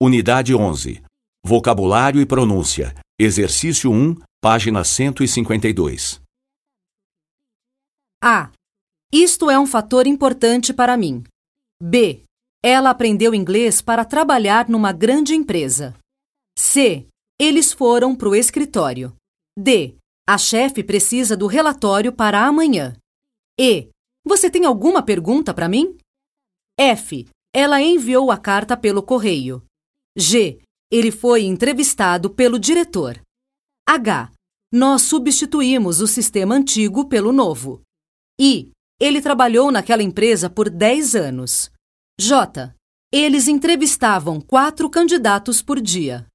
Unidade 11. Vocabulário e pronúncia. Exercício 1, página 152. A. Isto é um fator importante para mim. B. Ela aprendeu inglês para trabalhar numa grande empresa. C. Eles foram para o escritório. D. A chefe precisa do relatório para amanhã. E. Você tem alguma pergunta para mim? F. Ela enviou a carta pelo correio. G. Ele foi entrevistado pelo diretor. H. Nós substituímos o sistema antigo pelo novo. I. Ele trabalhou naquela empresa por 10 anos. J. Eles entrevistavam quatro candidatos por dia.